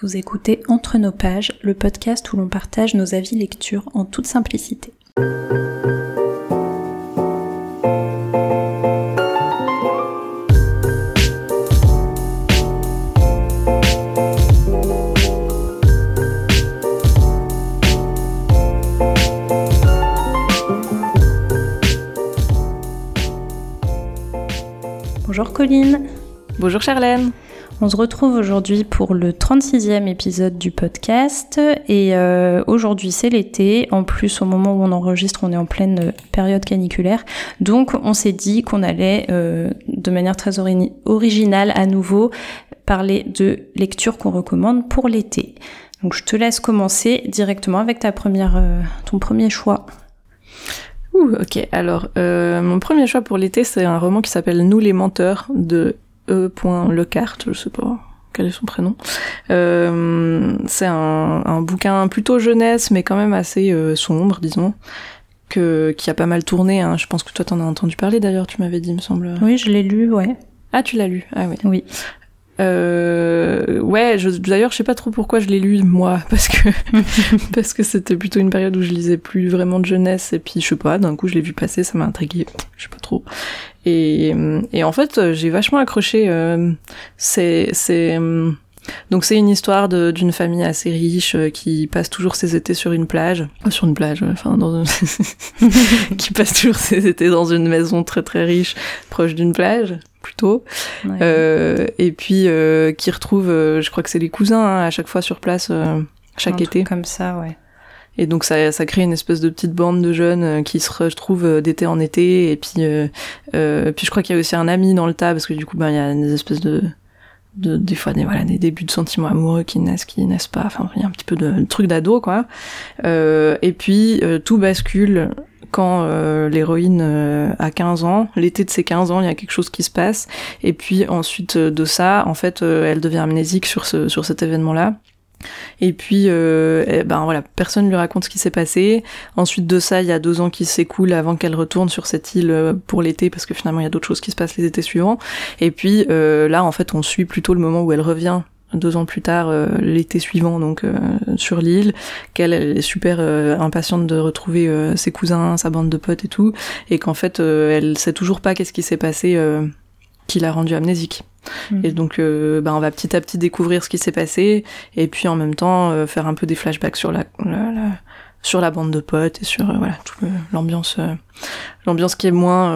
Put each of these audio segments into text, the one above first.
Vous écoutez Entre nos pages, le podcast où l'on partage nos avis lecture en toute simplicité. Bonjour Colline. Bonjour Charlène. On se retrouve aujourd'hui pour le 36e épisode du podcast et euh, aujourd'hui c'est l'été. En plus au moment où on enregistre on est en pleine période caniculaire. Donc on s'est dit qu'on allait euh, de manière très originale à nouveau parler de lectures qu'on recommande pour l'été. Donc je te laisse commencer directement avec ta première, euh, ton premier choix. Ouh, ok. Alors, mon premier choix pour l'été, c'est un roman qui s'appelle Nous les menteurs de E. Lecarte, je sais pas quel est son prénom. Euh, c'est un, un, bouquin plutôt jeunesse, mais quand même assez euh, sombre, disons, que qui a pas mal tourné. Hein. Je pense que toi t'en as entendu parler d'ailleurs, tu m'avais dit, me semble. Oui, je l'ai lu, ouais. Ah, tu l'as lu? Ah oui. Oui. Euh, ouais, d'ailleurs, je sais pas trop pourquoi je l'ai lu moi, parce que parce que c'était plutôt une période où je lisais plus vraiment de jeunesse et puis je sais pas, d'un coup je l'ai vu passer, ça m'a intrigué, je sais pas trop. Et, et en fait, j'ai vachement accroché. Euh, c'est c'est donc c'est une histoire d'une famille assez riche euh, qui passe toujours ses étés sur une plage, sur une plage, enfin dans une... qui passe toujours ses étés dans une maison très très riche proche d'une plage plutôt, euh, et puis euh, qui retrouve, euh, je crois que c'est les cousins hein, à chaque fois sur place chaque été. Comme ça, ouais. Et donc ça, ça crée une espèce de petite bande de jeunes qui se retrouvent d'été en été. Et puis, euh, puis je crois qu'il y a aussi un ami dans le tas parce que du coup, ben il y a des espèces de, de des fois des voilà des débuts de sentiments amoureux qui naissent, qui naissent pas. Enfin, il y a un petit peu de, de truc d'ado quoi. et puis tout bascule quand euh, l'héroïne euh, a 15 ans, l'été de ses 15 ans, il y a quelque chose qui se passe, et puis ensuite euh, de ça, en fait, elle devient amnésique sur, ce, sur cet événement-là. Et puis, eh ben voilà, personne lui raconte ce qui s'est passé. Ensuite de ça, il y a deux ans qui s'écoulent avant qu'elle retourne sur cette île pour l'été, parce que finalement, il y a d'autres choses qui se passent les étés suivants. Et puis là, en fait, on suit plutôt le moment où elle revient deux ans plus tard, euh, l'été suivant, donc euh, sur l'île, qu'elle est super euh, impatiente de retrouver ses cousins, sa bande de potes et tout, et qu'en fait, elle sait toujours pas qu'est-ce qui s'est passé qui l'a rendue amnésique. Mm. Et donc, bah, on va petit à petit découvrir ce qui s'est passé, et puis en même temps faire un peu des flashbacks sur la, sur la bande de potes et sur voilà toute l'ambiance, l'ambiance qui est moins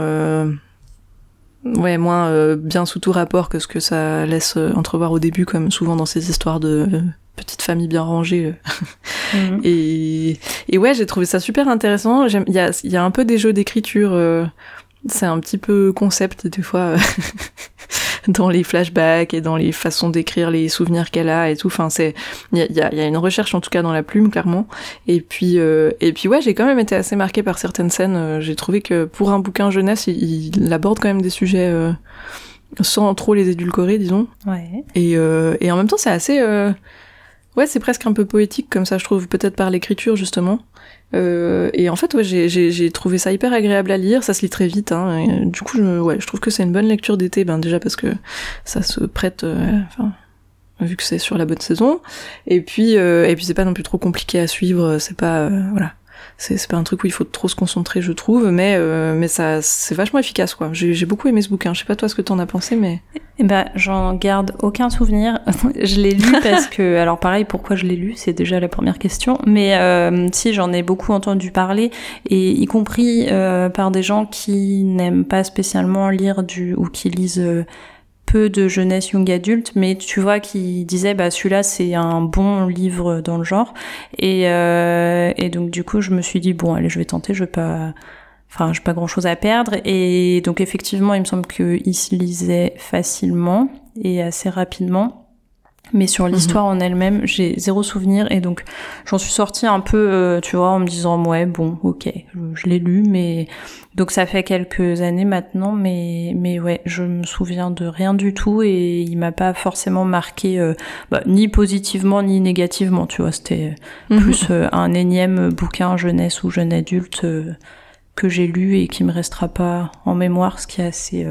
ouais, moins euh, bien sous tout rapport que ce que ça laisse euh, entrevoir au début, comme souvent dans ces histoires de euh, petites familles bien rangées. Mhm. et, et ouais, j'ai trouvé ça super intéressant. Il y a, y a un peu des jeux d'écriture c'est un petit peu concept des fois euh, dans les flashbacks et dans les façons d'écrire les souvenirs qu'elle a et tout. Enfin, c'est il y a, y a, une recherche en tout cas dans la plume clairement. Et puis euh, et puis ouais, j'ai quand même été assez marquée par certaines scènes. Euh, j'ai trouvé que pour un bouquin jeunesse, il, aborde quand même des sujets sans trop les édulcorer, disons. Ouais. Et et en même temps, c'est assez ouais, c'est presque un peu poétique comme ça, je trouve, peut-être par l'écriture justement. Euh, et en fait, ouais, j'ai trouvé ça hyper agréable à lire. Ça se lit très vite. Hein, du coup, je, ouais, je trouve que c'est une bonne lecture d'été. Ben déjà parce que ça se prête, euh, enfin, vu que c'est sur la bonne saison. Et puis, euh, et puis c'est pas non plus trop compliqué à suivre. C'est pas, voilà, c'est pas un truc où il faut trop se concentrer, je trouve, mais euh, mais ça c'est vachement efficace quoi. J'ai beaucoup aimé ce bouquin. Je sais pas toi ce que t'en as pensé, mais eh ben j'en garde aucun souvenir. je l'ai lu parce que alors pareil pourquoi je l'ai lu? C'est déjà la première question, mais euh, si j'en ai beaucoup entendu parler et y compris euh, par des gens qui n'aiment pas spécialement lire du ou qui lisent peu de jeunesse young adulte, mais tu vois qui disait bah celui-là c'est un bon livre dans le genre. Et, euh, et donc du coup je me suis dit bon allez je vais tenter, je vais pas enfin j'ai pas grand chose à perdre. Et donc effectivement il me semble qu'il se lisait facilement et assez rapidement mais sur mhm. l'histoire en elle-même, j'ai zéro souvenir et donc j'en suis sortie un peu, euh, tu vois, en me disant ouais bon, ok, je, l'ai lu, mais donc ça fait quelques années maintenant, mais mais ouais, je me souviens de rien du tout et il m'a pas forcément marqué euh, bah, ni positivement ni négativement, tu vois, c'était mhm. plus euh, un énième bouquin jeunesse ou jeune adulte que j'ai lu et qui me restera pas en mémoire, ce qui est assez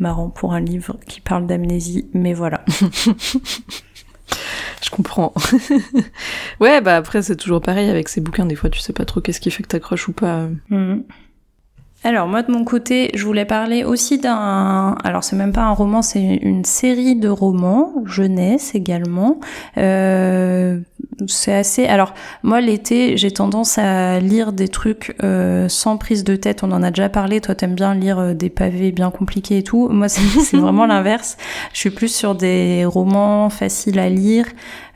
marrant pour un livre qui parle d'amnésie, mais voilà. je comprends. ouais, bah après c'est toujours pareil avec ces bouquins. Des fois, tu sais pas trop qu'est-ce qui fait que t'accroches ou pas. Mhm. Alors moi de mon côté, je voulais parler aussi d'un. Alors c'est même pas un roman, c'est une série de romans jeunesse également. Euh, c'est assez. Alors moi l'été, j'ai tendance à lire des trucs euh, sans prise de tête. On en a déjà parlé. Toi t'aimes bien lire euh, des pavés bien compliqués et tout. Moi c'est vraiment l'inverse. Je suis plus sur des romans faciles à lire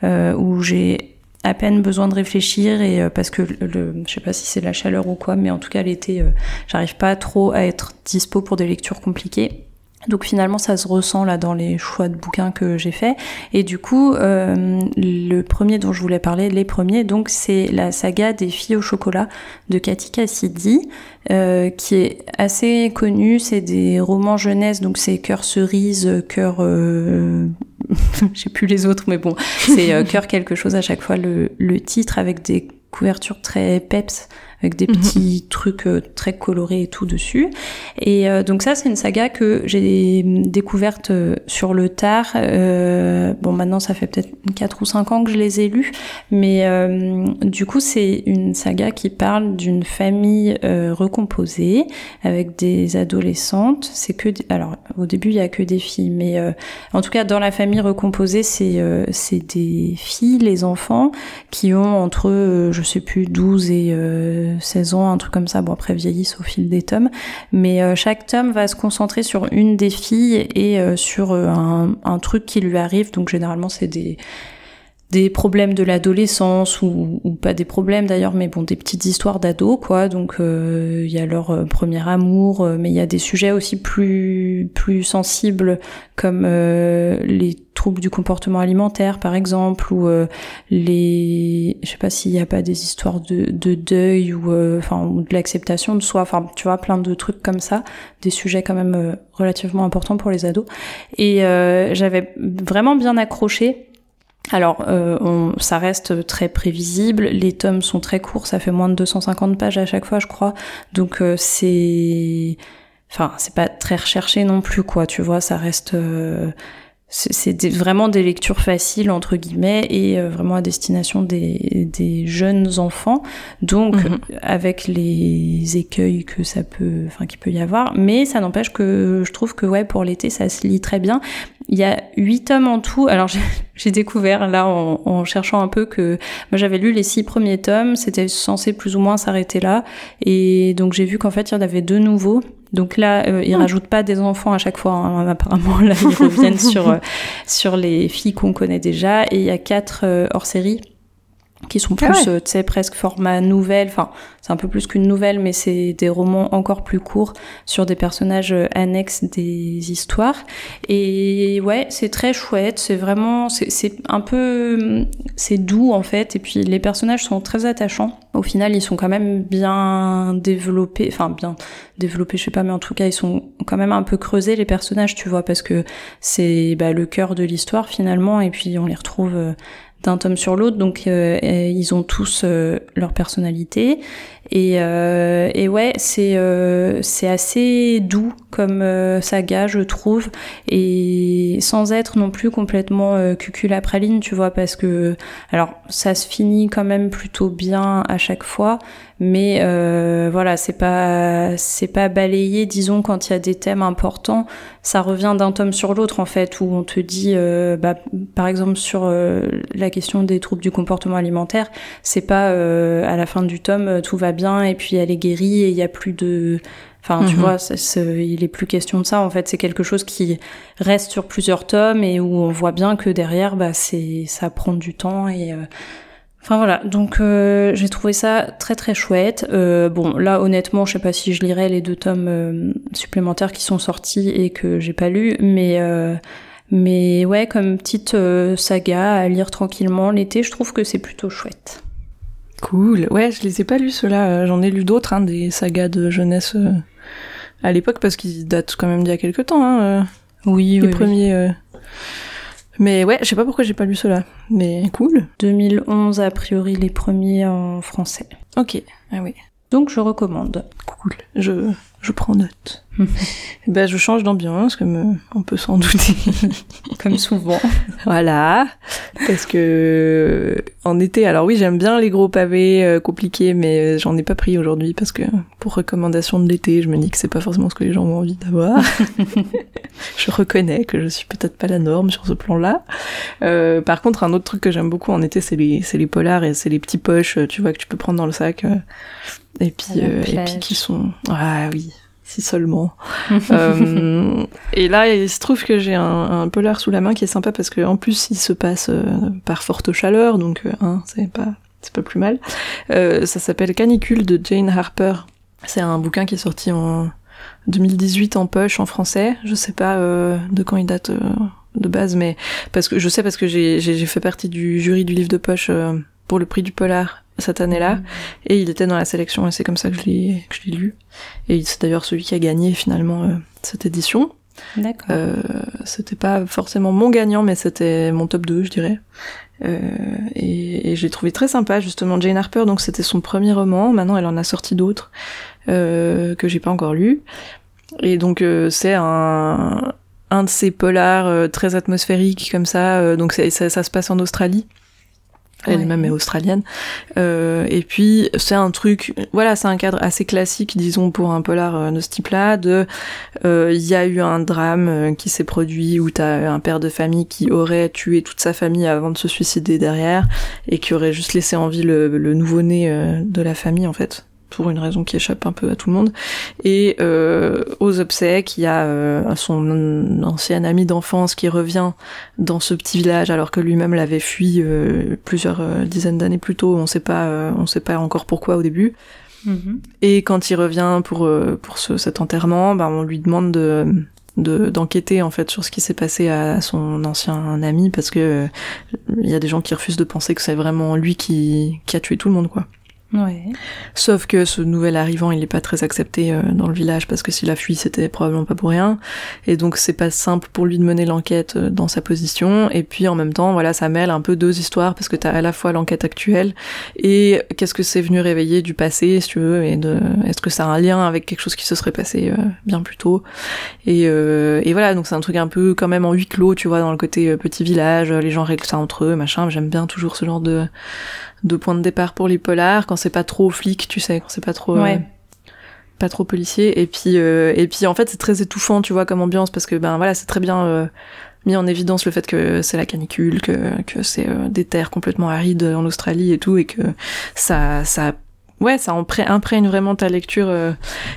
euh, où j'ai à peine besoin de réfléchir et euh, parce que le, je sais pas si c'est la chaleur ou quoi, mais en tout cas l'été, euh, j'arrive pas trop à être dispo pour des lectures compliquées. Donc finalement, ça se ressent là dans les choix de bouquins que j'ai fait. Et du coup, euh, le premier dont je voulais parler, les premiers, donc c'est la saga des filles au chocolat de Cathy Cassidy, euh, qui est assez connue. C'est des romans jeunesse, donc c'est cœur cerise, cœur, euh, j'ai plus les autres, mais bon, c'est euh, cœur quelque chose à chaque fois le, le titre avec des couvertures très peps avec des petits trucs euh, très colorés et tout dessus. Et euh, donc ça, c'est une saga que j'ai découverte euh, sur le tard. Euh, bon, maintenant, ça fait peut-être 4 ou 5 ans que je les ai lus, mais euh, du coup, c'est une saga qui parle d'une famille recomposée avec des adolescentes. C'est que, alors, au début, il y a que des filles, mais en tout cas, dans la famille recomposée, c'est c'est des filles, les enfants, qui ont entre, je sais plus, 12 et 16 ans, un truc comme ça. Bon, après, vieillissent au fil des tomes. Mais euh, chaque tome va se concentrer sur une des filles et euh, sur euh, un, un, truc qui lui arrive. Donc, généralement, c'est des des problèmes de l'adolescence ou, ou, pas des problèmes d'ailleurs mais bon des petites histoires d'ados quoi. Donc il y a leur premier amour mais il y a des sujets aussi plus plus sensibles comme les troubles du comportement alimentaire par exemple ou euh, les je sais pas s'il n'y a pas des histoires de, de deuil ou euh, enfin ou de l'acceptation de soi. Enfin tu vois plein de trucs comme ça. Des sujets quand même euh, relativement importants pour les ados. Et j'avais vraiment bien accroché alors, on, ça reste très prévisible. Les tomes sont très courts, ça fait moins de 250 pages à chaque fois, je crois. Donc c'est, enfin, c'est pas très recherché non plus, quoi. Tu vois, ça reste c'est vraiment des lectures faciles entre guillemets et euh, vraiment à destination des, des jeunes enfants donc mhm. avec les écueils que ça peut enfin qu'il peut y avoir mais ça n'empêche que je trouve que ouais pour l'été ça se lit très bien il y a huit tomes en tout alors j'ai découvert là en, en, cherchant un peu que moi j'avais lu les six premiers tomes c'était censé plus ou moins s'arrêter là et donc j'ai vu qu'en fait il y en avait deux nouveaux donc là, euh, ils hmm. rajoutent pas des enfants à chaque fois. Hein. Apparemment, là, ils reviennent sur euh, sur les filles qu'on connaît déjà. Et il y a quatre euh, hors série qui sont ah plus, euh, tu sais, presque format nouvelle. Enfin, c'est un peu plus qu'une nouvelle, mais c'est des romans encore plus courts sur des personnages euh, annexes des histoires. Et ouais, c'est très chouette. C'est vraiment, c'est un peu, c'est doux en fait. Et puis les personnages sont très attachants. Au final, ils sont quand même bien développés. Enfin, bien développés, je sais pas, mais en tout cas, ils sont quand même un peu creusés les personnages, tu vois, parce que c'est bah, le cœur de l'histoire finalement. Et puis on les retrouve euh, d'un tome sur l'autre, donc euh, ils ont tous euh, leur personnalité. Et, euh, et ouais, c'est c'est assez doux comme saga, je trouve, et sans être non plus complètement cuculapraline, tu vois, parce que alors ça se finit quand même plutôt bien à chaque fois, mais euh, voilà c'est pas c'est pas balayé disons quand il y a des thèmes importants. Ça revient d'un tome sur l'autre en fait où on te dit euh, bah, par exemple sur euh, la question des troubles du comportement alimentaire c'est pas euh, à la fin du tome tout va bien et puis elle est guérie et il y a plus de Enfin, tu mhm. vois, il est plus question de ça. En fait, c'est quelque chose qui reste sur plusieurs tomes et où on voit bien que derrière, bah, c'est, ça prend du temps et euh, Enfin voilà, donc euh, j'ai trouvé ça très très chouette. Euh, bon, là honnêtement, je sais pas si je lirai les deux tomes supplémentaires qui sont sortis et que j'ai pas lu, mais mais ouais, comme petite saga à lire tranquillement l'été, je trouve que c'est plutôt chouette. Cool. Ouais, je les ai pas lus ceux-là. J'en ai lu d'autres, hein, des sagas de jeunesse à l'époque parce qu'ils datent quand même d'il y a quelques temps. Hein, oui, les oui, premiers. Oui. Mais ouais, je sais pas pourquoi j'ai pas lu cela. Mais cool. 2011, a priori, les premiers en français. Ok, ah oui. Donc je recommande. Cool, je, je prends note. ben, je change d'ambiance, comme euh, on peut s'en douter. comme souvent. voilà. Parce que en été, alors oui, j'aime bien les gros pavés euh, compliqués, mais j'en ai pas pris aujourd'hui parce que pour recommandation de l'été, je me dis que c'est pas forcément ce que les gens ont envie d'avoir. je reconnais que je suis peut-être pas la norme sur ce plan-là. Euh, par contre, un autre truc que j'aime beaucoup en été, c'est les, c'est les polars et c'est les petits poches, tu vois, que tu peux prendre dans le sac. Et puis, et puis qui sont, ah oui, si seulement. euh, et là, il se trouve que j'ai un, un, polar sous la main qui est sympa parce que en plus, il se passe euh, par forte chaleur, donc euh, hein, c'est pas c'est pas plus mal. Euh, ça s'appelle Canicule de Jane Harper. C'est un bouquin qui est sorti en 2018 en poche en français. Je sais pas de quand il date de base, mais parce que je sais parce que j'ai fait partie du jury du livre de poche pour le prix du polar cette année-là, mmh. et il était dans la sélection, et c'est comme ça que je l'ai que je l'ai lu. Et c'est d'ailleurs celui qui a gagné finalement euh, cette édition. D'accord. Euh, c'était pas forcément mon gagnant, mais c'était mon top 2, je dirais. Euh, et, et j'ai trouvé très sympa justement Jane Harper. Donc c'était son premier roman. Maintenant, elle en a sorti d'autres euh, que j'ai pas encore lu. Et donc euh, c'est un un de ces polars très atmosphériques comme ça. donc ça, ça se passe en Australie elle-même est australienne. Euh, et puis c'est un truc, voilà, c'est un cadre assez classique, disons, pour un polar euh, de ce type-là. De, euh, il y a eu un drame euh, qui s'est produit où t'as un père de famille qui aurait tué toute sa famille avant de se suicider derrière et qui aurait juste laissé en vie le, le nouveau-né de la famille en fait pour une raison qui échappe un peu à tout le monde. Et euh, aux obsèques, il y a euh, son ancien ami d'enfance qui revient dans ce petit village alors que lui-même l'avait fui euh, plusieurs dizaines d'années plus tôt. On sait pas, on sait pas encore pourquoi au début. Mm-hmm. Et quand il revient pour pour ce, cet enterrement, ben on lui demande de d'enquêter en fait sur ce qui s'est passé à son ancien ami parce que il y a des gens qui refusent de penser que c'est vraiment lui qui qui a tué tout le monde quoi. Sauf que ce nouvel arrivant, il n'est pas très accepté euh, dans le village parce que s'il a fui, c'était probablement pas pour rien. Et donc c'est pas simple pour lui de mener l'enquête euh, dans sa position. Et puis en même temps, voilà, ça mêle un peu deux histoires parce que t'as à la fois l'enquête actuelle et qu'est-ce que c'est venu réveiller du passé, si tu veux, et de est-ce que ça a un lien avec quelque chose qui se serait passé euh, bien plus tôt. Et, et voilà, donc c'est un truc un peu quand même en huis clos, tu vois, dans le côté petit village, les gens règlent ça entre eux, machin. J'aime bien toujours ce genre de de point de départ pour les polars quand c'est pas trop flic, tu sais, quand c'est pas trop ouais. euh, pas trop policier. Et puis euh, et puis en fait c'est très étouffant, tu vois, comme ambiance parce que ben voilà c'est très bien euh, mis en évidence le fait que c'est la canicule, que que c'est des terres complètement arides en Australie et tout et que ça ça ouais, ça imprègne vraiment ta lecture euh,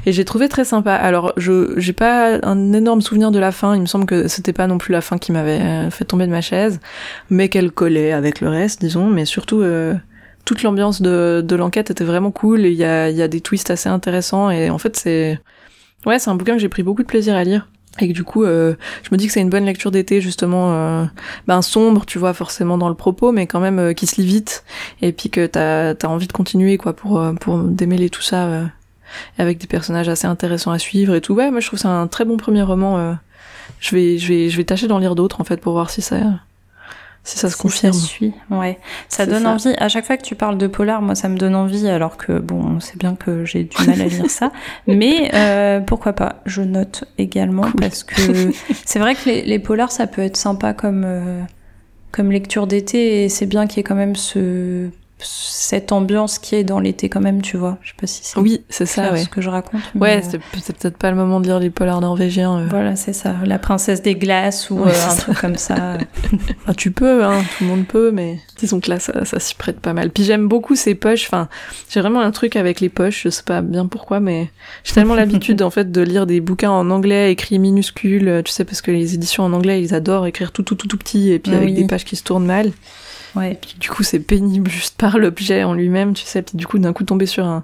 et j'ai trouvé très sympa. Alors, je j'ai pas un énorme souvenir de la fin. Il me semble que c'était pas non plus la fin qui m'avait fait tomber de ma chaise, mais qu'elle collait avec le reste, disons. Mais surtout, euh, toute l'ambiance de, de l'enquête était vraiment cool. Il y a, y a des twists assez intéressants et en fait c'est ouais c'est un bouquin que j'ai pris beaucoup de plaisir à lire et que du coup euh, je me dis que c'est une bonne lecture d'été justement euh, ben sombre tu vois forcément dans le propos mais quand même euh, qui se lit vite et puis que t'as as envie de continuer quoi pour euh, pour démêler tout ça avec des personnages assez intéressants à suivre et tout ouais moi je trouve c'est un très bon premier roman je vais je vais je vais tâcher d'en lire d'autres en fait pour voir si ça si ça se Si confirme. ça suit, ouais. Ça donne ça. envie. À chaque fois que tu parles de polar, moi, ça me donne envie, alors que bon, c'est bien que j'ai du mal à lire ça. Mais euh, pourquoi pas Je note également Cool. parce que c'est vrai que les, les polars, ça peut être sympa comme euh, comme lecture d'été, et c'est bien qu'il y ait quand même ce cette ambiance qui est dans l'été quand même, tu vois. Je sais pas si c'est Oui, c'est ça, ouais. ce que je raconte. Ouais, euh, c'est peut-être pas le moment de lire les polars norvégiens. euh. voilà, c'est ça. La princesse des glaces ou Ouais, euh, un ça. truc comme ça. Ah, tu peux, hein, tout le monde peut, mais disons que là, ça, ça s'y prête pas mal. Puis j'aime beaucoup ces poches. Enfin, j'ai vraiment un truc avec les poches. Je sais pas bien pourquoi, mais j'ai tellement l'habitude en fait de lire des bouquins en anglais écrits minuscules. Tu sais, parce que les éditions en anglais, ils adorent écrire tout, tout, tout, tout petit, et puis avec Oui. des pages qui se tournent mal. Ouais. Puis du coup, c'est pénible juste par l'objet en lui-même, tu sais. Puis du coup, d'un coup, tomber sur un,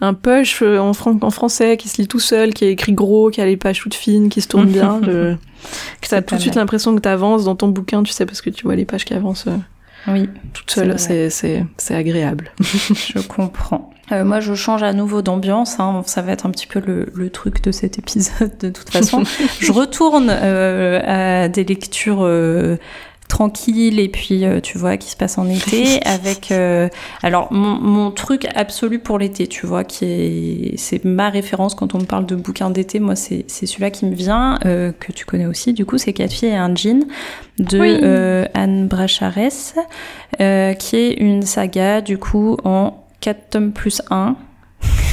un push en, fran- en français qui se lit tout seul, qui est écrit gros, qui a les pages toutes fines, qui se tournent bien. je- Que t'as tout de suite l'impression que t'avances dans ton bouquin, tu sais, parce que tu vois les pages qui avancent euh, Oui. C'est, c'est, c'est agréable. Je comprends. Euh, moi, je change à nouveau d'ambiance. Hein. Ça va être un petit peu le, le truc de cet épisode de toute façon. je retourne euh, à des lectures euh, tranquille et puis euh, tu vois qui se passe en été avec euh, alors mon, mon, truc absolu pour l'été tu vois qui est c'est ma référence quand on me parle de bouquins d'été. Moi c'est c'est celui-là qui me vient euh, que tu connais aussi du coup c'est Quatre filles et un jean de Anne Brachares qui est une saga du coup en 4 tomes plus 1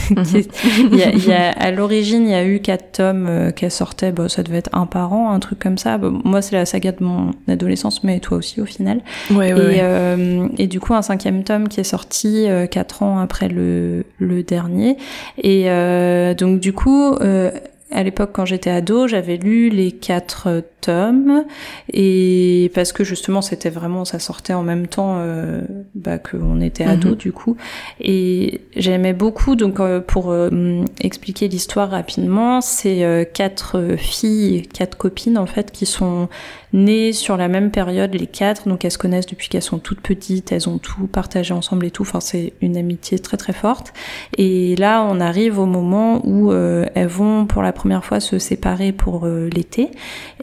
il y a, il y a, à l'origine, il y a eu quatre tomes euh, qui sortaient, bon, ça devait être un par an, un truc comme ça. Bon, moi, c'est la saga de mon adolescence, mais toi aussi au final. Ouais, ouais, et, euh, et, du coup, un cinquième tome qui est sorti euh, quatre ans après le, le dernier. Et euh, donc, du coup, euh, à l'époque, quand j'étais ado, j'avais lu les quatre tomes et parce que justement, c'était vraiment, ça sortait en même temps euh, bah, qu'on était ado mhm. du coup. Et j'aimais beaucoup. Donc, euh, pour euh, expliquer l'histoire rapidement, c'est euh, quatre filles, quatre copines en fait, qui sont nées sur la même période, les quatre. Donc, elles se connaissent depuis qu'elles sont toutes petites. Elles ont tout partagé ensemble et tout. Enfin, c'est une amitié très très forte. Et là, on arrive au moment où elles vont pour la première fois se séparer pour euh, l'été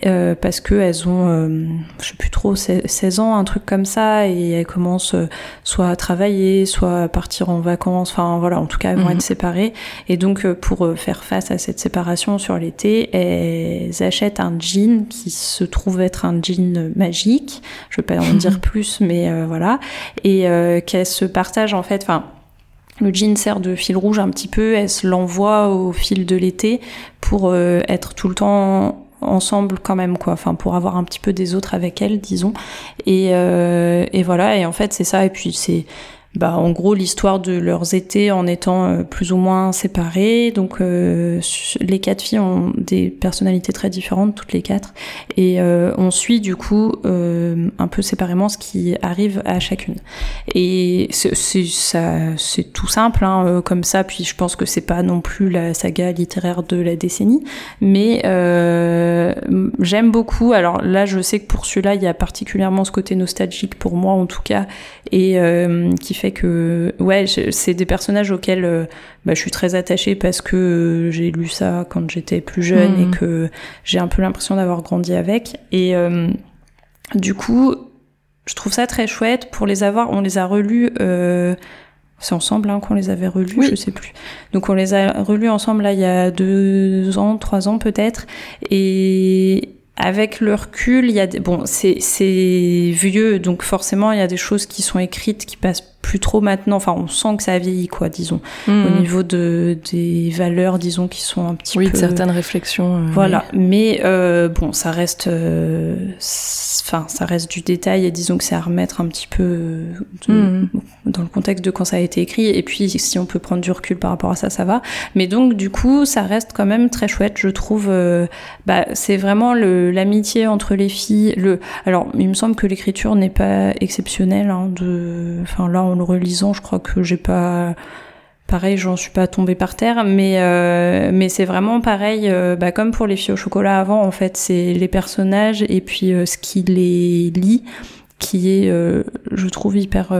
euh, parce que elles ont euh, je sais plus trop 16 ans un truc comme ça et elles commencent soit à travailler soit à partir en vacances enfin voilà en tout cas elles vont mhm. être séparées et donc pour faire face à cette séparation sur l'été elles achètent un jean qui se trouve être un jean magique. Je vais pas en dire plus mais voilà. Et qu'elles se partagent en fait enfin le jean sert de fil rouge un petit peu, elle se l'envoie au fil de l'été pour euh, être tout le temps ensemble quand même quoi. Enfin pour avoir un petit peu des autres avec elle disons. Et, euh, et voilà. Et en fait c'est ça. Et puis c'est bah, en gros l'histoire de leurs étés en étant euh, plus ou moins séparés. Donc euh, les quatre filles ont des personnalités très différentes, toutes les quatre, et euh, on suit du coup un peu séparément ce qui arrive à chacune. Et c'est tout simple hein, comme ça. Puis je pense que c'est pas non plus la saga littéraire de la décennie, mais j'aime beaucoup. Alors là, je sais que pour celui-là, il y a particulièrement ce côté nostalgique pour moi en tout cas, et qui fait fait que ouais c'est des personnages auxquels euh, bah, je suis très attachée parce que euh, j'ai lu ça quand j'étais plus jeune et mhm. que j'ai un peu l'impression d'avoir grandi avec et euh, du coup je trouve ça très chouette pour les avoir on les a relus c'est ensemble hein, qu'on les avait relus, je sais plus. Donc on les a relus ensemble là il y a deux ans, trois ans peut-être, et avec le recul, il y a des, bon, c'est vieux, donc forcément il y a des choses qui sont écrites qui passent plus trop maintenant. Enfin, on sent que ça a vieilli, quoi, disons, hmm. au niveau de des valeurs, disons, qui sont un petit peu. Oui, certaines réflexions. Euh, voilà, mais euh, bon, ça reste, euh, enfin, ça reste du détail et disons que c'est à remettre un petit peu hmm. dans le contexte de quand ça a été écrit. Et puis, si on peut prendre du recul par rapport à ça, ça va. Mais donc, du coup, ça reste quand même très chouette, je trouve. bah, c'est vraiment l'amitié entre les filles. Le, alors, il me semble que l'écriture n'est pas exceptionnelle. Hein, de, enfin, là, en le relisant, je crois que j'ai pas pareil, j'en suis pas tombée par terre, mais euh, mais c'est vraiment pareil, euh, bah, comme pour les filles au chocolat avant, en fait, c'est les personnages et puis euh, ce qui les lie, qui est, je trouve hyper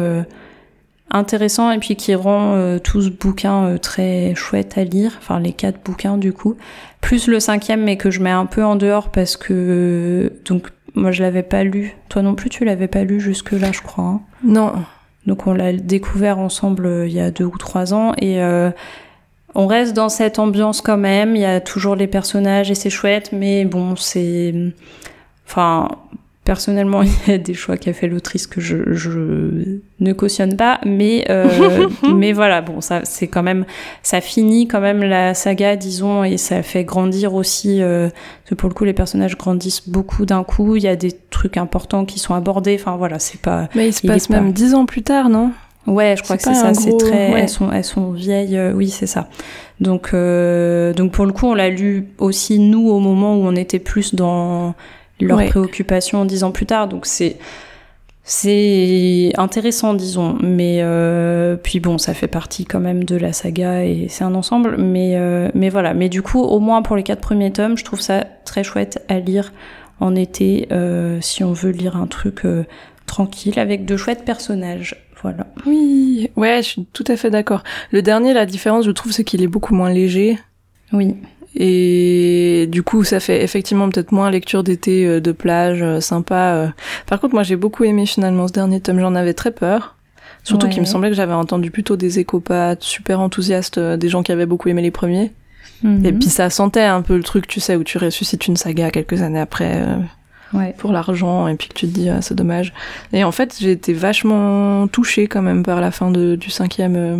intéressant et puis qui rend tout ce bouquin très chouette à lire, enfin les quatre bouquins du coup, plus le cinquième mais que je mets un peu en dehors parce que donc moi je l'avais pas lu, toi non plus tu l'avais pas lu jusque là je crois. Hein? Non. Donc on l'a découvert ensemble euh, il y a deux ou trois ans et euh, on reste dans cette ambiance quand même. Il y a toujours les personnages et c'est chouette, mais bon, c'est, enfin, Personnellement, il y a des choix qu'a fait l'autrice que je, je, ne cautionne pas, mais euh, mais voilà, bon, ça c'est quand même, ça finit quand même la saga, disons, et ça fait grandir aussi. Euh, que pour le coup, les personnages grandissent beaucoup d'un coup. Il y a des trucs importants qui sont abordés. Enfin voilà, c'est pas. Mais il se passe même dix ans plus tard, non? Ouais, je crois que c'est ça. C'est très. Elles sont elles sont vieilles. Euh, oui, c'est ça. Donc euh, donc pour le coup, on l'a lu aussi nous au moment où on était plus dans leurs préoccupations dix ans plus tard. Donc c'est c'est intéressant, disons. Mais euh, puis bon, ça fait partie quand même de la saga et c'est un ensemble. Mais euh, mais voilà. Mais du coup, au moins pour les quatre premiers tomes, je trouve ça très chouette à lire en été euh, si on veut lire un truc tranquille avec de chouettes personnages. Voilà. Oui, ouais, je suis tout à fait d'accord. Le dernier, la différence, je trouve, c'est qu'il est beaucoup moins léger. Oui. Et du coup, ça fait effectivement peut-être moins lecture d'été euh, de plage euh, sympa. euh. Par contre, moi, j'ai beaucoup aimé finalement ce dernier tome. J'en avais très peur. Surtout Ouais. qu'il me semblait que j'avais entendu plutôt des pas super enthousiastes, des gens qui avaient beaucoup aimé les premiers. Mhm. Et puis ça sentait un peu le truc, tu sais, où tu ressuscites une saga quelques années après euh, Ouais. pour l'argent, et puis que tu te dis, ah, c'est dommage. Et en fait, j'ai été vachement touchée quand même par la fin de, du cinquième. euh,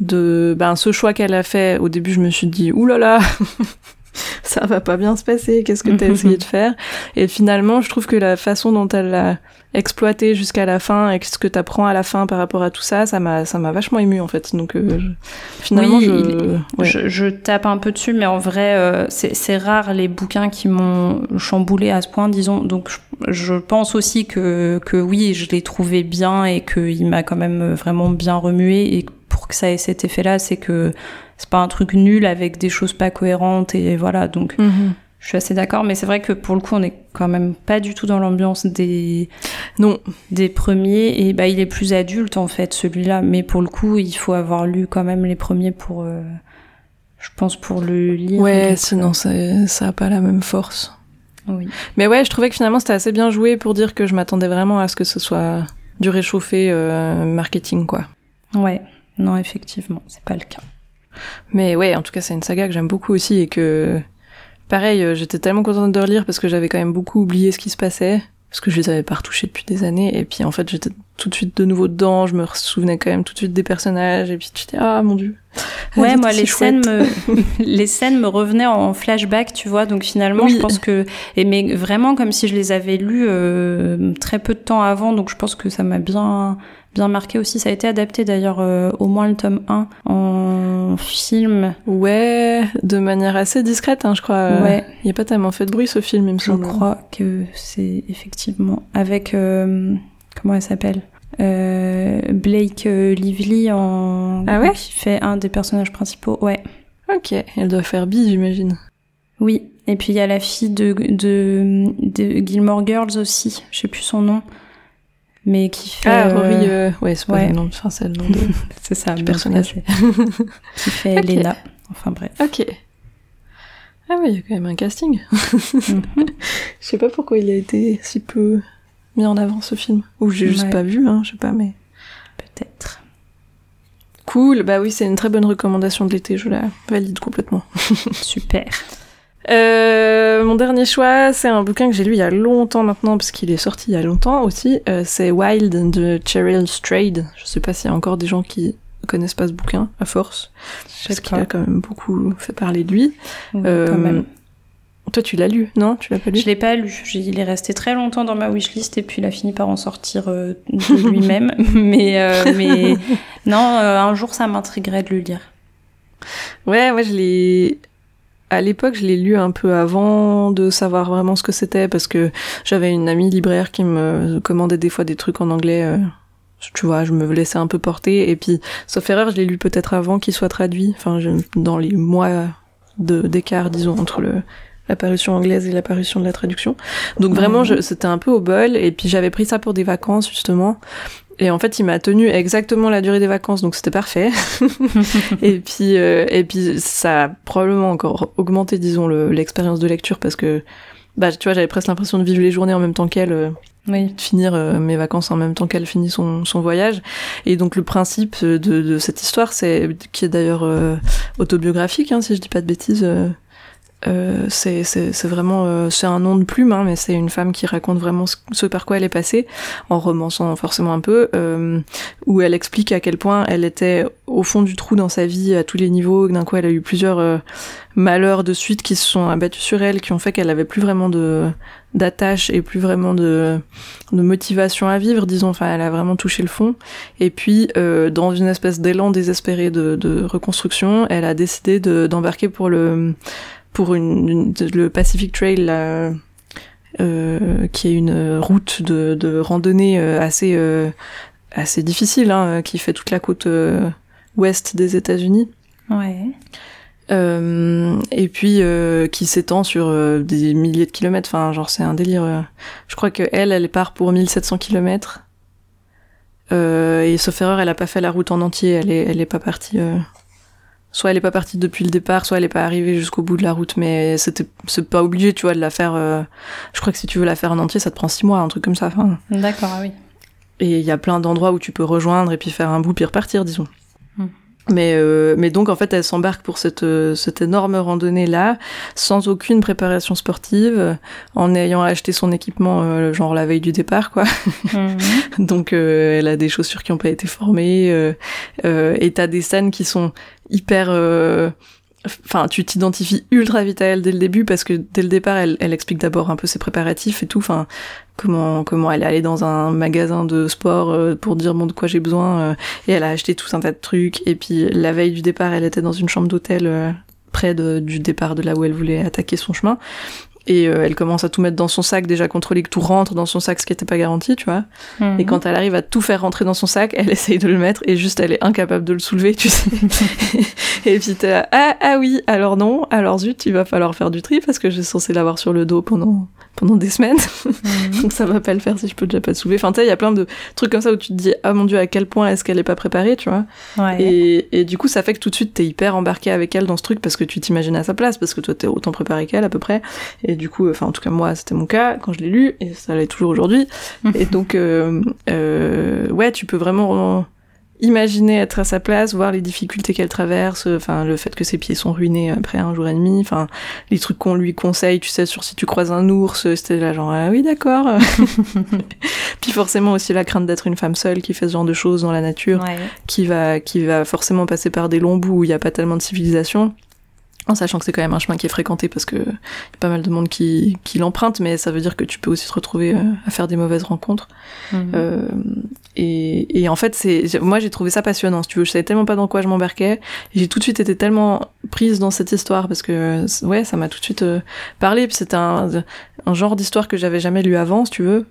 de ben, ce choix qu'elle a fait. Au début, je me suis dit, oulala, ça va pas bien se passer, qu'est-ce que t'as essayé de faire? Et finalement, je trouve que la façon dont elle l'a exploité jusqu'à la fin et ce que t'apprends à la fin par rapport à tout ça, ça m'a ça m'a vachement ému en fait. Donc euh, je- finalement, Oui, je, il- ouais. Je, je tape un peu dessus, mais en vrai, euh, c'est c'est rare les bouquins qui m'ont chamboulé à ce point, disons. Donc, je, je pense aussi que, que oui, je l'ai trouvé bien et qu'il m'a quand même vraiment bien remué. Et pour que ça ait cet effet-là, c'est que c'est pas un truc nul avec des choses pas cohérentes et voilà. Donc, Mhm. je suis assez d'accord, mais c'est vrai que pour le coup, on est quand même pas du tout dans l'ambiance des, Non, des premiers et bah il est plus adulte en fait celui-là mais pour le coup il faut avoir lu quand même les premiers pour euh, je pense pour le lire ouais, sinon ça, ça a pas la même force. oui Mais ouais, je trouvais que finalement c'était assez bien joué pour dire que je m'attendais vraiment à ce que ce soit du réchauffé euh, marketing quoi. ouais non effectivement c'est pas le cas Mais ouais, en tout cas c'est une saga que j'aime beaucoup aussi et que pareil, euh, j'étais tellement contente de relire parce que j'avais quand même beaucoup oublié ce qui se passait parce que je les avais pas retouchés depuis des années et puis en fait j'étais tout de suite de nouveau dedans, je me souvenais quand même tout de suite des personnages et puis tu dis ah mon dieu. Ouais moi les chouette. scènes me les scènes me revenaient en flashback tu vois donc finalement Oui. je pense que et mais vraiment comme si je les avais lus euh, très peu de temps avant donc je pense que ça m'a bien bien marqué aussi ça a été adapté d'ailleurs euh, au moins le tome 1 en film Ouais, de manière assez discrète hein, je crois. ouais Il y a pas tellement fait de bruit ce film, il me Je semble. crois que c'est effectivement avec euh, comment elle s'appelle Euh, Blake Lively en Ah ouais? qui fait un des personnages principaux. Ouais. Ok, elle doit faire bi, j'imagine. Oui. Et puis il y a la fille de de, de Gilmore Girls aussi. Je sais plus son nom, mais qui fait. Ah, euh, Rory, euh, ouais, c'est ouais. le nom, enfin, c'est le nom de... c'est ça du bon, personnage. qui fait Ok. Lena. Enfin bref. ok. Ah oui, il y a quand même un casting. Mhm. Je sais pas pourquoi il a été si peu mis en avant ce film. Ou j'ai juste Ouais. pas vu, hein, je sais pas, mais... Peut-être. Cool, bah oui, c'est une très bonne recommandation de l'été, je la valide complètement. Super. Euh, mon dernier choix, c'est un bouquin que j'ai lu il y a longtemps maintenant, parce qu'il est sorti il y a longtemps aussi. Euh, c'est Wild de Cheryl Strayed. Je sais pas s'il y a encore des gens qui connaissent pas ce bouquin, à force, Je parce qu'il a quand même beaucoup fait parler de lui. Oui, Euh, quand même. Toi, tu l'as lu, non? Tu l'as pas lu? Je l'ai pas lu. Il est resté très longtemps dans ma wishlist et puis il a fini par en sortir euh, de lui-même. mais, euh, mais non, euh, un jour ça m'intriguerait de le lire. Ouais, moi je l'ai. À l'époque, je l'ai lu un peu avant de savoir vraiment ce que c'était parce que j'avais une amie libraire qui me commandait des fois des trucs en anglais. euh, Tu vois, je me laissais un peu porter et puis, sauf erreur, je l'ai lu peut-être avant qu'il soit traduit. Enfin, je- dans les mois de d'écart, disons, entre le l'apparition anglaise et l'apparition de la traduction. Donc vraiment, je- c'était un peu au bol et puis j'avais pris ça pour des vacances justement. Et en fait, il m'a tenu exactement la durée des vacances, donc c'était parfait. et puis, euh, et puis, ça a probablement encore augmenté, disons, le- l'expérience de lecture parce que, bah, tu vois, j'avais presque l'impression de vivre les journées en même temps qu'elle, euh, Oui. de finir euh, mes vacances en même temps qu'elle finit son, son voyage. Et donc, le principe de, de cette histoire, c'est qui est d'ailleurs euh, autobiographique, hein, si je dis pas de bêtises. Euh, c'est vraiment euh, c'est un nom de plume hein, mais c'est une femme qui raconte vraiment ce, par quoi elle est passée en romançant forcément un peu euh, où elle explique à quel point elle était au fond du trou dans sa vie à tous les niveaux d'un coup elle a eu plusieurs euh, malheurs de suite qui se sont abattus sur elle qui ont fait qu'elle avait plus vraiment de d'attache et plus vraiment de de motivation à vivre disons. Enfin elle a vraiment touché le fond. Et puis euh, dans une espèce d'élan désespéré de, de reconstruction elle a décidé de d'embarquer pour le pour une, une- le Pacific Trail là, euh, qui est une route de, de randonnée euh, assez euh, assez difficile hein, qui fait toute la côte euh, ouest des États-Unis Ouais. et puis qui s'étend sur des milliers de kilomètres. Enfin, genre c'est un délire. Je crois que elle, elle part pour 1700 kilomètres. Et sauf erreur, elle a pas fait la route en entier. Elle est, elle est pas partie soit elle est pas partie depuis le départ, soit elle est pas arrivée jusqu'au bout de la route, mais c'était c'est pas obligé, tu vois, de la faire. euh, je crois que si tu veux la faire en entier, ça te prend six mois, un truc comme ça. Enfin, D'accord, ah oui. et il y a plein d'endroits où tu peux rejoindre et puis faire un bout puis repartir, disons. Hmm. Mais, euh, mais donc en fait elle s'embarque pour cette, euh, cette énorme randonnée là sans aucune préparation sportive en ayant acheté son équipement euh, genre la veille du départ quoi Mhm. donc elle a des chaussures qui n'ont pas été formées et t'as des scènes qui sont hyper euh, Enfin, tu t'identifies ultra vite à elle dès le début parce que dès le départ, elle, elle explique d'abord un peu ses préparatifs et tout. Enfin, comment comment elle est allée dans un magasin de sport euh, pour dire bon de quoi j'ai besoin euh, et elle a acheté tout un tas de trucs. Et puis la veille du départ, elle était dans une chambre d'hôtel euh, près de- du départ de là où elle voulait attaquer son chemin. Et euh, elle commence à tout mettre dans son sac, déjà contrôler que tout rentre dans son sac, ce qui n'était pas garanti, tu vois. Mhm. Et quand elle arrive à tout faire rentrer dans son sac, elle essaye de le mettre et juste elle est incapable de le soulever, tu sais. et puis t'es là, ah, ah oui, alors non, alors zut, il va falloir faire du tri parce que j'ai censé l'avoir sur le dos pendant, pendant des semaines. Mhm. Donc ça va pas le faire si je peux déjà pas le soulever. Enfin, tu sais, il y a plein de trucs comme ça où tu te dis, ah mon dieu, à quel point est-ce qu'elle est pas préparée, tu vois. Ouais. Et, et du coup, ça fait que tout de suite, t'es hyper embarqué avec elle dans ce truc parce que tu t'imagines à sa place, parce que toi, t'es autant préparé qu'elle à peu près. Et du coup, enfin, en tout cas, moi, c'était mon cas quand je l'ai lu, et ça l'est toujours aujourd'hui. et donc, euh, euh, ouais, tu peux vraiment imaginer être à sa place, voir les difficultés qu'elle traverse, enfin, le fait que ses pieds sont ruinés après un jour et demi, enfin, les trucs qu'on lui conseille, tu sais, sur si tu croises un ours, c'était là genre, ah oui, d'accord. Puis forcément aussi la crainte d'être une femme seule qui fait ce genre de choses dans la nature Ouais. qui va, qui va forcément passer par des longs bouts où il n'y a pas tellement de civilisation. En sachant que c'est quand même un chemin qui est fréquenté parce que y a pas mal de monde qui, qui l'emprunte, mais ça veut dire que tu peux aussi te retrouver euh, à faire des mauvaises rencontres. Mhm. Euh, et, et en fait, c'est, moi j'ai trouvé ça passionnant. Si tu veux, je savais tellement pas dans quoi je m'embarquais. J'ai tout de suite été tellement prise dans cette histoire parce que euh, ouais, ça m'a tout de suite parlé. Puis c'était un, un genre d'histoire que j'avais jamais lu avant, si tu veux.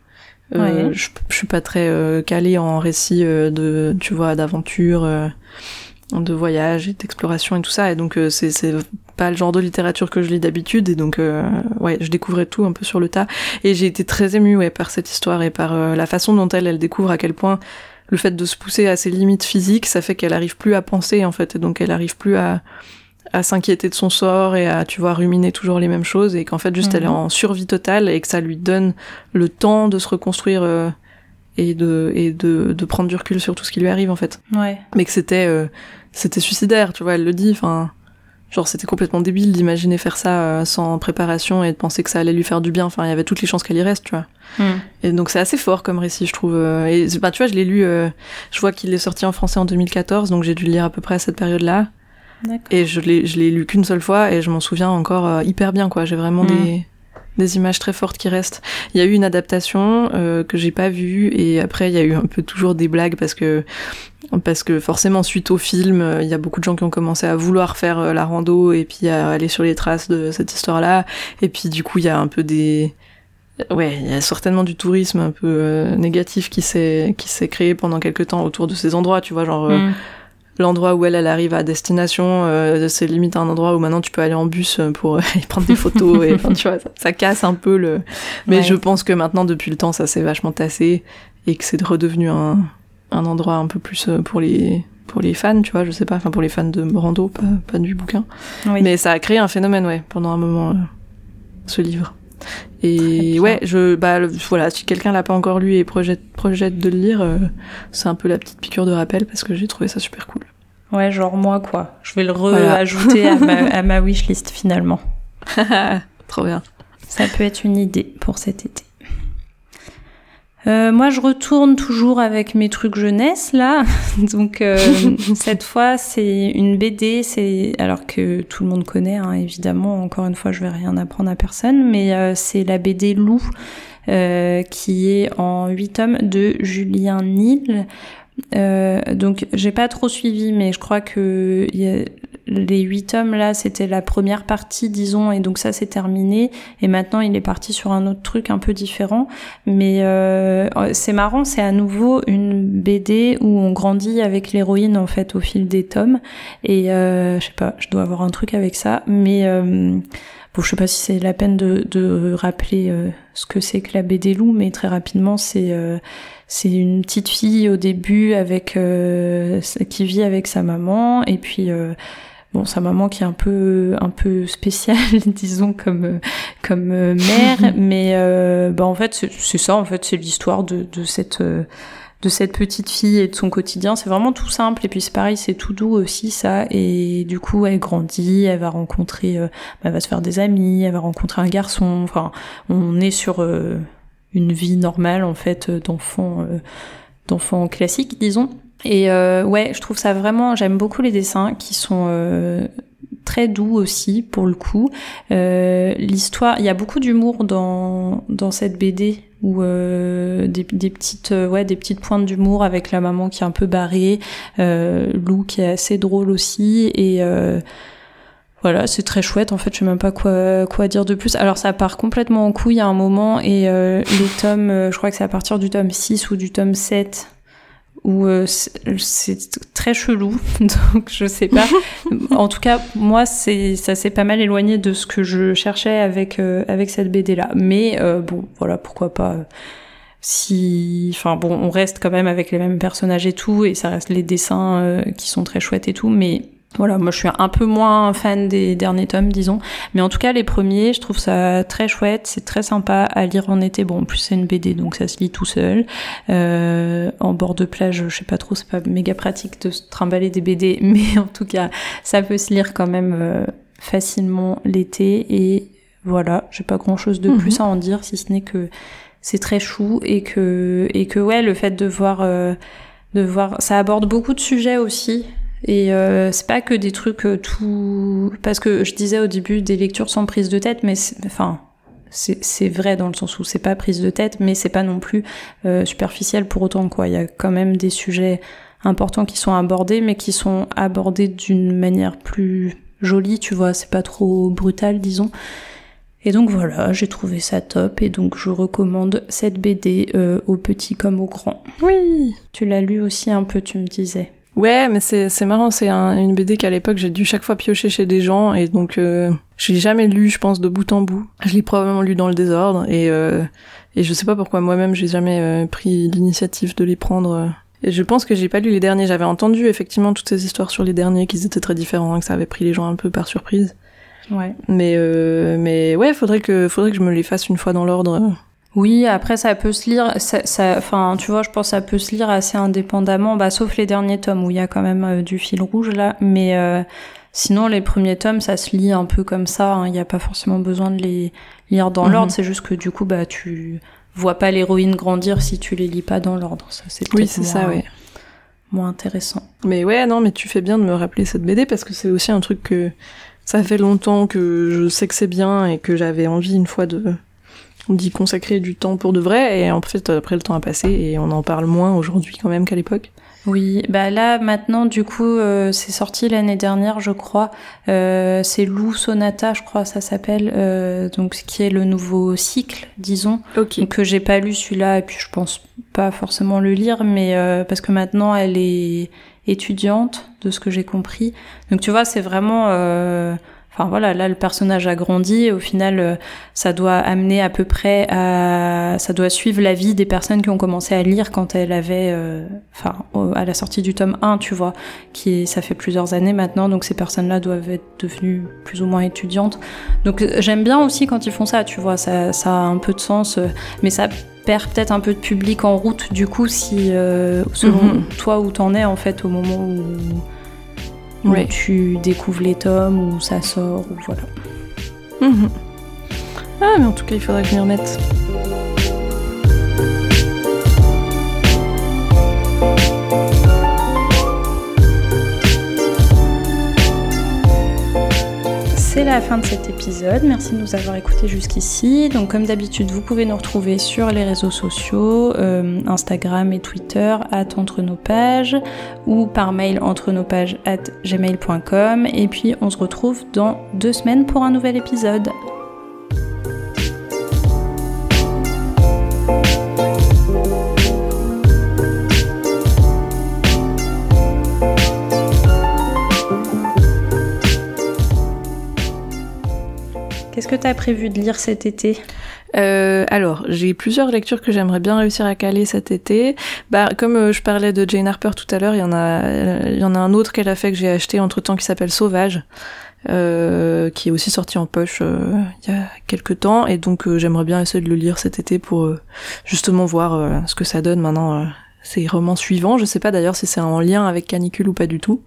Euh, Ouais. je, je suis pas très euh, calée en récits euh, de, tu vois, d'aventure, de voyage et d'exploration et tout ça. Et donc euh, c'est c'est pas le genre de littérature que je lis d'habitude. Et donc euh, ouais, je découvrais tout un peu sur le tas. Et j'ai été très émue ouais, par cette histoire et par euh, la façon dont elle, elle découvre à quel point le fait de se pousser à ses limites physiques, ça fait qu'elle arrive plus à penser en fait, et donc elle arrive plus à, à s'inquiéter de son sort et à, tu vois, ruminer toujours les mêmes choses, et qu'en fait juste elle est Mhm. en survie totale et que ça lui donne le temps de se reconstruire euh, et de et de, de prendre du recul sur tout ce qui lui arrive en fait. Ouais. Mais que c'était euh, c'était suicidaire, tu vois, elle le dit, enfin. Genre c'était complètement débile d'imaginer faire ça euh, sans préparation et de penser que ça allait lui faire du bien. Enfin, il y avait toutes les chances qu'elle y reste, tu vois. Mhm. Et donc c'est assez fort comme récit, je trouve. euh, Et bah, tu vois, je l'ai lu, euh, je vois qu'il est sorti en français en 2014, donc j'ai dû le lire à peu près à cette période-là. D'accord. Et je l'ai, je l'ai lu qu'une seule fois et je m'en souviens encore hyper bien, quoi. J'ai vraiment Mm. des, des images très fortes qui restent. Il y a eu une adaptation euh, que j'ai pas vue et après il y a eu un peu toujours des blagues parce que parce que forcément suite au film, euh, il y a beaucoup de gens qui ont commencé à vouloir faire euh, la rando et puis à aller sur les traces de cette histoire-là. Et puis du coup il y a un peu des Ouais, il y a certainement du tourisme un peu euh, négatif qui s'est qui s'est créé pendant quelques temps autour de ces endroits, tu vois, genre Mhm. L'endroit où elle, elle arrive à destination, euh, c'est limite un endroit où maintenant tu peux aller en bus euh, pour y prendre des photos et enfin, tu vois, ça, ça casse un peu le. Mais Ouais. je pense que maintenant, depuis le temps, ça s'est vachement tassé et que c'est redevenu un, un endroit un peu plus euh, pour les pour les fans, tu vois, je sais pas, enfin pour les fans de rando, pas, pas du bouquin. Oui. Mais ça a créé un phénomène, ouais, pendant un moment, euh, ce livre. Et ouais, je, bah, le- voilà, si quelqu'un l'a pas encore lu et projette, projette de le lire, euh, c'est un peu la petite piqûre de rappel parce que j'ai trouvé ça super cool. Ouais, genre moi, quoi. Je vais le Voilà. re-ajouter à, ma, à ma wishlist finalement. Trop bien. Ça peut être une idée pour cet été. Euh, moi, je retourne toujours avec mes trucs jeunesse là. Donc euh, cette fois, c'est une BD. C'est alors que tout le monde connaît, hein, évidemment. Encore une fois, je vais rien apprendre à personne, mais euh, c'est la BD Lou euh, qui est en huit tomes de Julien Nil. Donc j'ai pas trop suivi, mais je crois que y a- les huit tomes là, c'était la première partie, disons, et donc ça c'est terminé. Et maintenant il est parti sur un autre truc un peu différent. Mais euh, c'est marrant, c'est à nouveau une BD où on grandit avec l'héroïne en fait au fil des tomes. Et euh, je sais pas, je dois avoir un truc avec ça, mais euh, Bon, je sais pas si c'est la peine de, rappeler euh, ce que c'est que la BD Loup, mais très rapidement, c'est euh, c'est une petite fille au début avec qui vit avec sa maman, et puis bon, sa maman qui est un peu, un peu spéciale, disons, comme, comme mère, mais bah, en fait, c'est ça, en fait, c'est l'histoire de, de cette de cette petite fille et de son quotidien. C'est vraiment tout simple et puis c'est pareil, c'est tout doux aussi ça. Et du coup, elle grandit, elle va rencontrer, euh, elle va se faire des amis, elle va rencontrer un garçon. Enfin, on est sur euh, une vie normale en fait d'enfant, euh, d'enfant classique, disons. Et ouais, je trouve ça vraiment, j'aime beaucoup les dessins qui sont très doux aussi pour le coup. L'histoire, il y a beaucoup d'humour dans dans cette BD ou euh, des, des, petites euh, ouais des petites pointes d'humour avec la maman qui est un peu barrée euh, Lou qui est assez drôle aussi et euh, voilà c'est très chouette en fait je sais même pas quoi quoi dire de plus alors ça part complètement en couille à un moment et euh, les tomes je crois que c'est à partir du tome 6 ou du tome 7 où euh, c'est très chelou, donc je sais pas. en tout cas, moi, c'est ça s'est pas mal éloigné de ce que je cherchais avec euh, avec cette BD là. Mais euh, bon, voilà, pourquoi pas. si, enfin bon, on reste quand même avec les mêmes personnages et tout, et ça reste les dessins qui sont très chouettes et tout, mais voilà, moi je suis un peu moins fan des derniers tomes, disons. Mais en tout cas, les premiers, je trouve ça très chouette, c'est très sympa à lire en été. Bon, en plus c'est une BD, donc ça se lit tout seul. Euh, en bord de plage, je sais pas trop, c'est pas méga pratique de se trimballer des BD, mais en tout cas, ça peut se lire quand même euh, facilement l'été. Et voilà, j'ai pas grand chose de mhm. plus à en dire, si ce n'est que c'est très chou et que, et que ouais, le fait de voir... Euh, de voir, ça aborde beaucoup de sujets aussi. Et euh, c'est pas que des trucs euh, tout parce que je disais au début des lectures sans prise de tête, mais enfin c'est vrai dans le sens où c'est pas prise de tête, mais c'est pas non plus euh, superficiel pour autant quoi. Il y a quand même des sujets importants qui sont abordés, mais qui sont abordés d'une manière plus jolie, tu vois. C'est pas trop brutal, disons. Et donc voilà, j'ai trouvé ça top et donc je recommande cette BD euh, aux petits comme aux grands. Oui. Tu l'as lu aussi un peu, tu me disais. Ouais, mais c'est c'est marrant, c'est un, une BD qu'à l'époque j'ai dû chaque fois piocher chez des gens et donc euh, je l'ai jamais lu, je pense de bout en bout. Je l'ai probablement lu dans le désordre et euh, et je sais pas pourquoi moi-même j'ai jamais euh, pris l'initiative de les prendre. Et je pense que j'ai pas lu les derniers. J'avais entendu effectivement toutes ces histoires sur les derniers, qu'ils étaient très différents, que ça avait pris les gens un peu par surprise. Ouais. Mais euh, mais ouais, faudrait que faudrait que je me les fasse une fois dans l'ordre. Oui, après ça peut se lire, ça, enfin tu vois, je pense que ça peut se lire assez indépendamment, bah sauf les derniers tomes où il y a quand même euh, du fil rouge là, mais euh, sinon les premiers tomes ça se lit un peu comme ça, hein. il n'y a pas forcément besoin de les lire dans mhm. l'ordre, c'est juste que du coup bah tu vois pas l'héroïne grandir si tu les lis pas dans l'ordre, ça c'est oui c'est ça, ouais. moins intéressant. Mais ouais non mais tu fais bien de me rappeler cette BD parce que c'est aussi un truc que ça fait longtemps que je sais que c'est bien et que j'avais envie une fois de d'y consacrer du temps pour de vrai, et en fait, après, le temps a passé, et on en parle moins aujourd'hui quand même qu'à l'époque. Oui, bah là maintenant du coup euh, c'est sorti l'année dernière je crois. Euh, c'est Lou Sonata je crois ça s'appelle euh, donc ce qui est le nouveau cycle disons Ok. que j'ai pas lu celui-là et puis je pense pas forcément le lire mais euh, parce que maintenant elle est étudiante de ce que j'ai compris donc tu vois c'est vraiment euh, Enfin voilà, là le personnage a grandi et au final euh, ça doit amener à peu près à ça doit suivre la vie des personnes qui ont commencé à lire quand elle avait euh, enfin à la sortie du tome 1, tu vois, qui ça fait plusieurs années maintenant donc ces personnes-là doivent être devenues plus ou moins étudiantes. Donc euh, j'aime bien aussi quand ils font ça, tu vois, ça ça a un peu de sens mais ça perd peut-être un peu de public en route du coup si selon mhm. toi où t'en es en fait au moment où où tu découvres les tomes, où ça sort, ou voilà. Mhm. Ah, mais en tout cas, il faudrait que je m'y remette. C'est la fin de cet épisode. Merci de nous avoir écoutés jusqu'ici. Donc comme d'habitude, vous pouvez nous retrouver sur les réseaux sociaux, euh, Instagram et Twitter, at entre nos pages, ou par mail entre nos pages at gmail.com. Et puis on se retrouve dans deux semaines pour un nouvel épisode. Qu'est-ce que tu as prévu de lire cet été? Euh, alors, j'ai plusieurs lectures que j'aimerais bien réussir à caler cet été. Bah, comme euh, je parlais de Jane Harper tout à l'heure, il y en a, y en a un autre qu'elle a fait que j'ai acheté entre temps qui s'appelle Sauvage. Euh, qui est aussi sorti en poche il y a quelques temps et donc j'aimerais bien essayer de le lire cet été pour justement voir ce que ça donne maintenant ces romans suivants. Je sais pas d'ailleurs si c'est en lien avec Canicule ou pas du tout.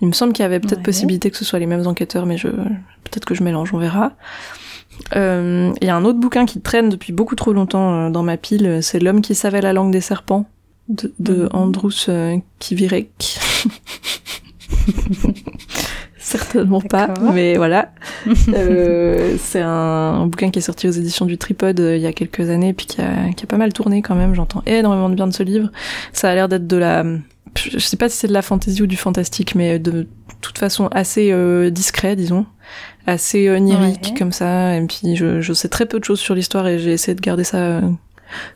Il me semble qu'il y avait peut-être possibilité que ce soit les mêmes enquêteurs, mais je peut-être que je mélange, on verra. Il y a un autre bouquin qui traîne depuis beaucoup trop longtemps dans ma pile, c'est L'homme qui savait la langue des serpents de, de mhm. Andrus Kivirek. Certainement pas, mais voilà. euh, c'est un, bouquin qui est sorti aux éditions du Tripod euh, il y a quelques années, puis qui a, qui a pas mal tourné quand même. J'entends énormément de bien de ce livre. Ça a l'air d'être de la, je sais pas si c'est de la fantaisie ou du fantastique, mais de toute façon assez euh, discret, disons, assez onirique comme ça. Et puis je, je, sais très peu de choses sur l'histoire et j'ai essayé de garder ça euh,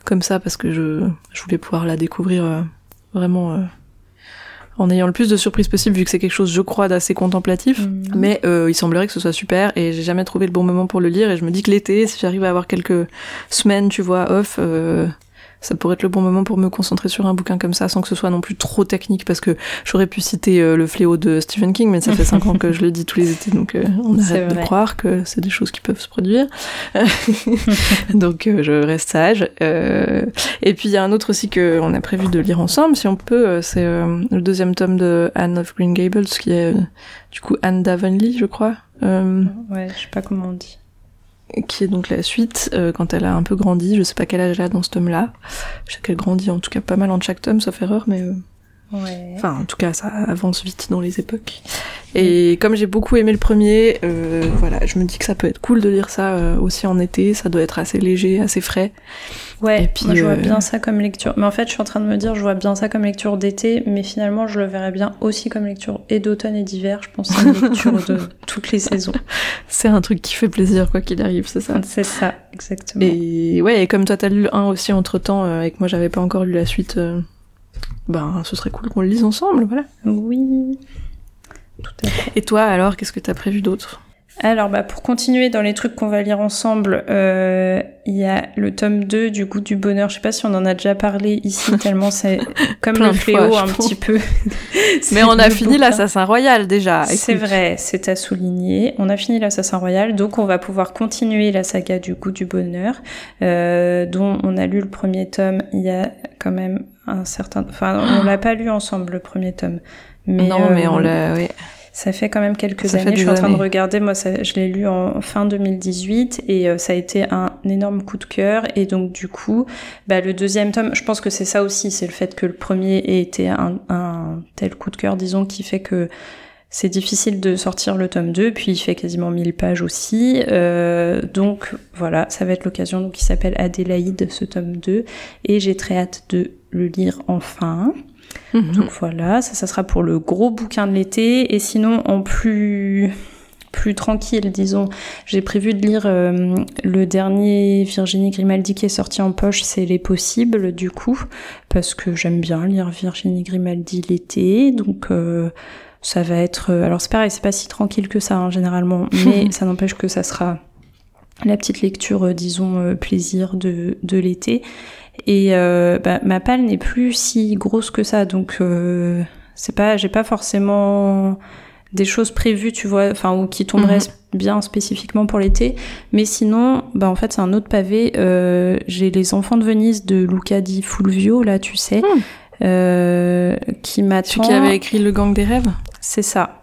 comme ça parce que je, je voulais pouvoir la découvrir vraiment en ayant le plus de surprises possible vu que c'est quelque chose je crois d'assez contemplatif mhm. mais euh, il semblerait que ce soit super et j'ai jamais trouvé le bon moment pour le lire et je me dis que l'été si j'arrive à avoir quelques semaines tu vois off euh, ça pourrait être le bon moment pour me concentrer sur un bouquin comme ça sans que ce soit non plus trop technique parce que j'aurais pu citer euh, le fléau de Stephen King mais ça fait cinq ans que je le dis tous les étés donc euh, on arrête de croire que c'est des choses qui peuvent se produire. Donc euh, je reste sage. Et puis il y a un autre aussi que on a prévu de lire ensemble si on peut c'est le deuxième tome de Anne of Green Gables qui est du coup Anne Davonley je crois. Ouais je sais pas comment on dit qui est donc la suite euh, quand elle a un peu grandi. Je sais pas quel âge elle a dans ce tome-là. Je sais qu'elle grandit en tout cas pas mal en chaque tome, sauf erreur, mais euh, ouais. enfin en tout cas ça avance vite dans les époques. Et comme j'ai beaucoup aimé le premier, euh, voilà, je me dis que ça peut être cool de lire ça euh, aussi en été. Ça doit être assez léger, assez frais. Ouais, puis, moi je vois euh, bien ça comme lecture. Mais en fait, je suis en train de me dire, je vois bien ça comme lecture d'été, mais finalement, je le verrais bien aussi comme lecture et d'automne et d'hiver. Je pense c'est une lecture de toutes les saisons. C'est un truc qui fait plaisir, quoi qu'il arrive, c'est ça C'est ça, exactement. Et ouais, et comme toi, t'as lu un aussi entre temps, et que moi, j'avais pas encore lu la suite, ben, ce serait cool qu'on le lise ensemble, voilà. Oui. Tout à fait. Et toi, alors, qu'est-ce que t'as prévu d'autre? Alors, bah, pour continuer dans les trucs qu'on va lire ensemble, euh, il y a le tome 2 du goût du bonheur. Je sais pas si on en a déjà parlé ici, tellement c'est comme le fléau un petit peu. Mais on a fini l'Assassin Royal déjà. C'est vrai, c'est à souligner. On a fini l'Assassin Royal, donc on va pouvoir continuer la saga du goût du bonheur, euh, dont on a lu le premier tome il y a quand même un certain... Enfin, on l'a pas lu ensemble, le premier tome. Mais, non, mais on euh, l'a... Oui. Ça fait quand même quelques années. Je suis en train de regarder. Moi, ça, je l'ai lu en fin 2018 et euh, ça a été un énorme coup de cœur. Et donc, du coup, bah, le deuxième tome, je pense que c'est ça aussi. C'est le fait que le premier ait été un, un tel coup de cœur, disons, qui fait que c'est difficile de sortir le tome 2, puis il fait quasiment 1000 pages aussi. Euh, donc voilà, ça va être l'occasion. Donc il s'appelle Adélaïde, ce tome 2, et j'ai très hâte de le lire enfin. Mhm. Donc voilà, ça, ça sera pour le gros bouquin de l'été. Et sinon, en plus plus tranquille, disons. J'ai prévu de lire euh, le dernier Virginie Grimaldi qui est sorti en poche, c'est Les Possibles, du coup, parce que j'aime bien lire Virginie Grimaldi l'été, donc euh, ça va être... Euh, alors c'est pareil, c'est pas si tranquille que ça, hein, généralement, mais ça n'empêche que ça sera la petite lecture, disons, plaisir de, de l'été. Et euh, bah, ma palle n'est plus si grosse que ça, donc euh, c'est pas, j'ai pas forcément des choses prévues, tu vois, enfin ou qui tomberaient mhm. bien spécifiquement pour l'été. Mais sinon, bah en fait c'est un autre pavé. Euh, j'ai les enfants de Venise de Luca di Fulvio là, tu sais, hmm. euh, qui m'attend. Celui qui avait écrit Le Gang des rêves? C'est ça.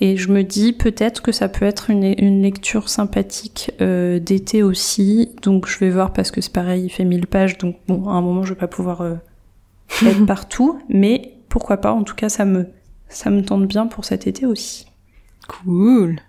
Et je me dis peut-être que ça peut être une, une lecture sympathique euh, d'été aussi. Donc je vais voir parce que c'est pareil, il fait 1000 pages. Donc bon, à un moment, je vais pas pouvoir euh, être partout. Mais pourquoi pas, en tout cas, ça me, ça me tente bien pour cet été aussi. Cool.